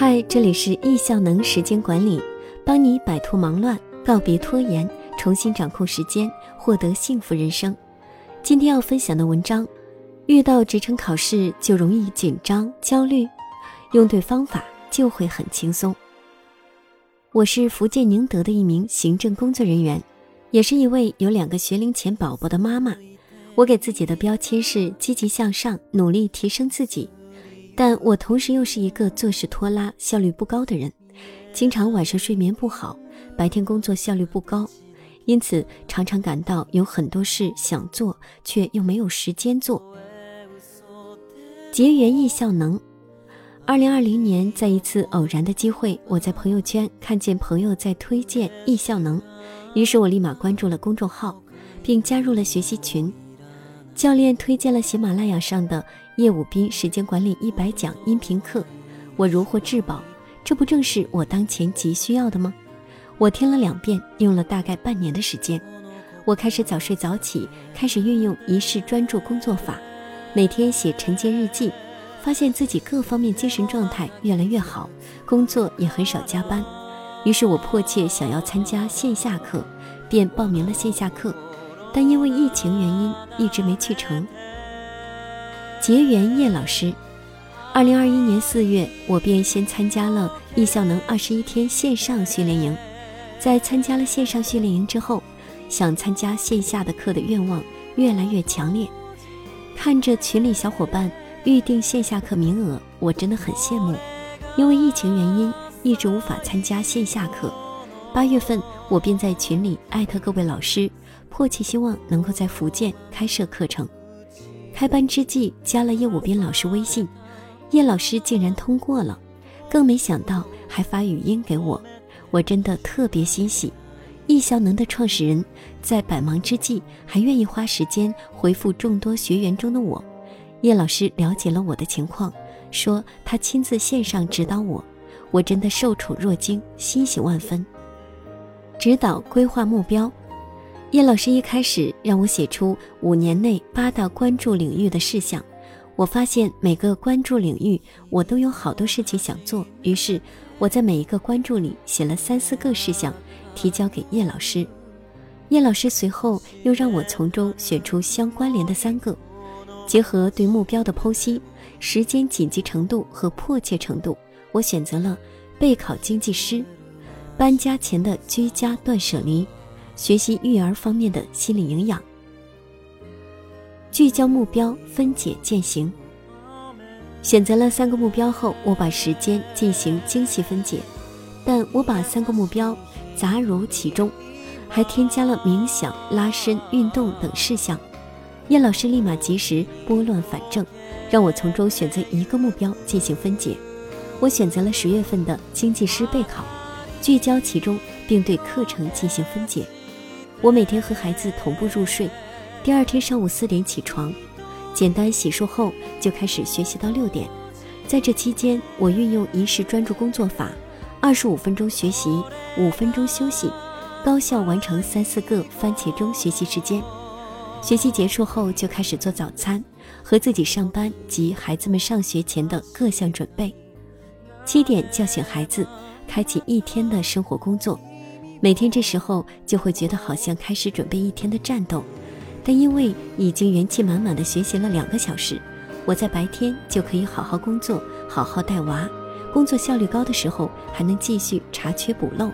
嗨，这里是易效能时间管理，帮你摆脱忙乱，告别拖延，重新掌控时间，获得幸福人生。今天要分享的文章：遇到职称考试就容易紧张焦虑，用对方法就会很轻松。我是福建宁德的一名行政工作人员，也是一位有两个学龄前宝宝的妈妈。我给自己的标签是积极向上，努力提升自己。但我同时又是一个做事拖拉、效率不高的人，经常晚上睡眠不好，白天工作效率不高，因此常常感到有很多事想做，却又没有时间做。结缘易效能。二零二零年，在一次偶然的机会，我在朋友圈看见朋友在推荐易效能，于是我立马关注了公众号，并加入了学习群。教练推荐了喜马拉雅上的叶武斌时间管理一百讲音频课，我如获至宝，这不正是我当前急需要的吗？我听了两遍，用了大概半年的时间，我开始早睡早起，开始运用仪式专注工作法，每天写晨间日记，发现自己各方面精神状态越来越好，工作也很少加班，于是我迫切想要参加线下课，便报名了线下课。但因为疫情原因，一直没去成。结缘叶老师，二零二一年四月，我便先参加了易效能二十一天线上训练营。在参加了线上训练营之后，想参加线下的课的愿望越来越强烈。看着群里小伙伴预定线下课名额，我真的很羡慕。因为疫情原因，一直无法参加线下课。八月份，我便在群里艾特各位老师。迫切希望能够在福建开设课程。开班之际，加了叶武斌老师微信，叶老师竟然通过了，更没想到还发语音给我，我真的特别欣喜。易效能的创始人在百忙之际还愿意花时间回复众多学员中的我。叶老师了解了我的情况，说他亲自线上指导我，我真的受宠若惊，欣喜万分。指导规划目标。叶老师一开始让我写出五年内八大关注领域的事项，我发现每个关注领域我都有好多事情想做，于是我在每一个关注里写了三四个事项，提交给叶老师。叶老师随后又让我从中选出相关联的三个，结合对目标的剖析、时间紧急程度和迫切程度，我选择了备考经济师、搬家前的居家断舍离。学习育儿方面的心理营养，聚焦目标，分解践行。选择了三个目标后，我把时间进行精细分解，但我把三个目标杂入其中，还添加了冥想、拉伸、运动等事项。叶老师立马及时拨乱反正，让我从中选择一个目标进行分解。我选择了十月份的经济师备考，聚焦其中，并对课程进行分解。我每天和孩子同步入睡，第二天上午四点起床，简单洗漱后就开始学习到六点。在这期间，我运用仪式专注工作法，二十五分钟学习，五分钟休息，高效完成三四个番茄钟学习时间。学习结束后就开始做早餐和自己上班及孩子们上学前的各项准备。七点叫醒孩子，开启一天的生活工作。每天这时候就会觉得好像开始准备一天的战斗，但因为已经元气满满的学习了两个小时，我在白天就可以好好工作，好好带娃，工作效率高的时候还能继续查缺补漏。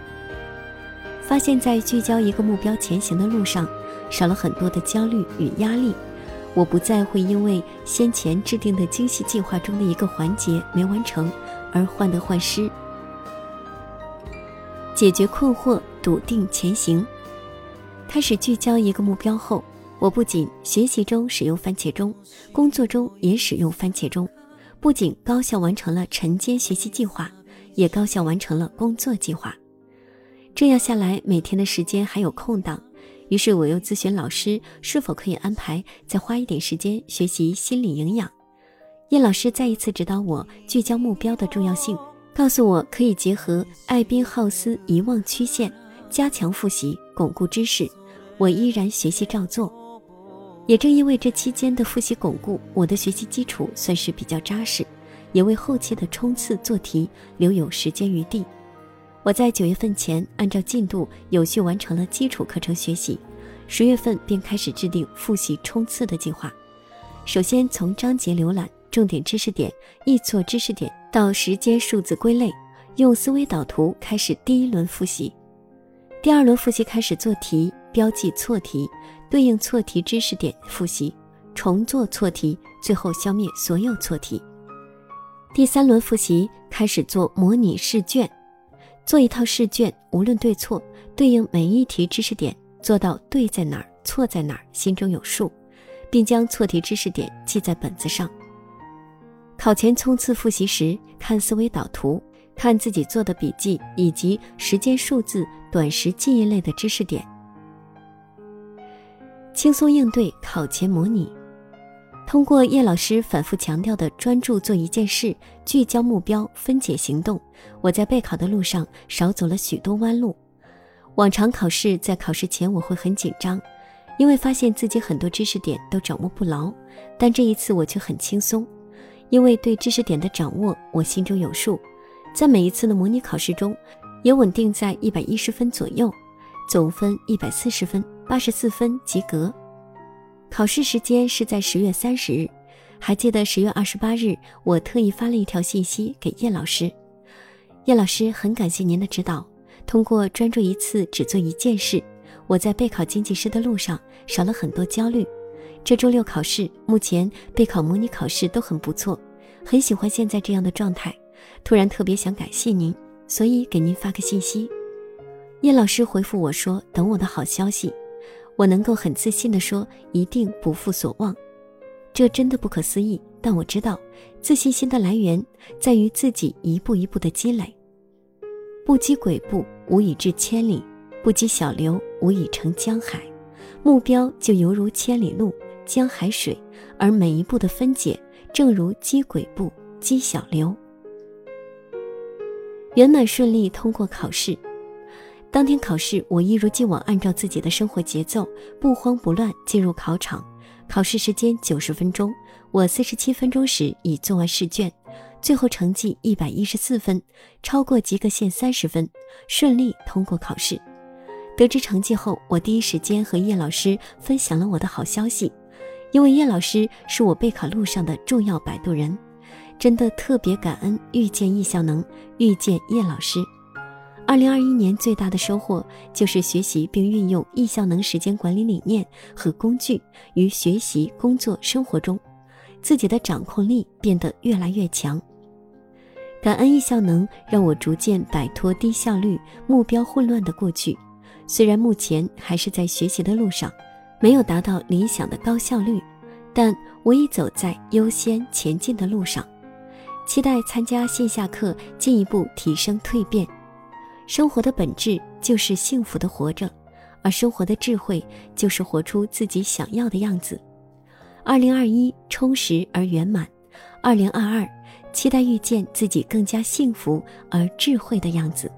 发现，在聚焦一个目标前行的路上，少了很多的焦虑与压力。我不再会因为先前制定的精细计划中的一个环节没完成而患得患失。解决困惑，笃定前行。开始聚焦一个目标后，我不仅学习中使用番茄钟，工作中也使用番茄钟，不仅高效完成了晨间学习计划，也高效完成了工作计划。这样下来，每天的时间还有空档，于是我又咨询老师是否可以安排再花一点时间学习心理营养。叶老师再一次指导我聚焦目标的重要性。告诉我可以结合艾宾浩斯遗忘曲线加强复习，巩固知识。我依然学习照做。也正因为这期间的复习巩固，我的学习基础算是比较扎实。也为后期的冲刺做题留有时间余地。我在九月份前按照进度有序完成了基础课程学习，十月份便开始制定复习冲刺的计划。首先从章节浏览、重点知识点、易错知识点到时间数字归类，用思维导图开始第一轮复习。第二轮复习开始做题，标记错题，对应错题知识点复习，重做错题，最后消灭所有错题。第三轮复习开始做模拟试卷，做一套试卷，无论对错，对应每一题知识点，做到对在哪儿，错在哪儿，心中有数，并将错题知识点记在本子上。考前冲刺复习时，看思维导图。看自己做的笔记以及时间数字、短时记忆类的知识点，轻松应对考前模拟。通过叶老师反复强调的专注做一件事、聚焦目标、分解行动，我在备考的路上少走了许多弯路。往常考试在考试前我会很紧张，因为发现自己很多知识点都掌握不牢，但这一次我却很轻松，因为对知识点的掌握我心中有数。在每一次的模拟考试中，也稳定在一百一十分左右，总分一百四十分，八十四分及格。考试时间是在十月三十日，还记得十月二十八日，我特意发了一条信息给叶老师。叶老师很感谢您的指导，通过专注一次只做一件事，我在备考经济师的路上少了很多焦虑。这周六考试，目前备考模拟考试都很不错，很喜欢现在这样的状态。突然特别想感谢您，所以给您发个信息。叶老师回复我说：“等我的好消息。”我能够很自信地说：“一定不负所望。”这真的不可思议，但我知道，自信心的来源在于自己一步一步的积累。不积跬步，无以至千里；不积小流，无以成江海。目标就犹如千里路、江海水，而每一步的分解，正如积跬步、积小流。圆满顺利通过考试，当天考试我一如既往按照自己的生活节奏，不慌不乱进入考场。考试时间九十分钟，我四十七分钟时已做完试卷，最后成绩一百一十四分，超过及格线三十分，顺利通过考试。得知成绩后，我第一时间和叶老师分享了我的好消息，因为叶老师是我备考路上的重要摆渡人。真的特别感恩遇见易效能，遇见叶老师。二零二一年最大的收获就是学习并运用易效能时间管理理念和工具于学习、工作、生活中，自己的掌控力变得越来越强。感恩易效能让我逐渐摆脱低效率、目标混乱的过去。虽然目前还是在学习的路上，没有达到理想的高效率，但我已走在优先前进的路上。期待参加线下课，进一步提升蜕变。生活的本质就是幸福的活着，而生活的智慧就是活出自己想要的样子。二零二一充实而圆满，二零二二期待遇见自己更加幸福而智慧的样子。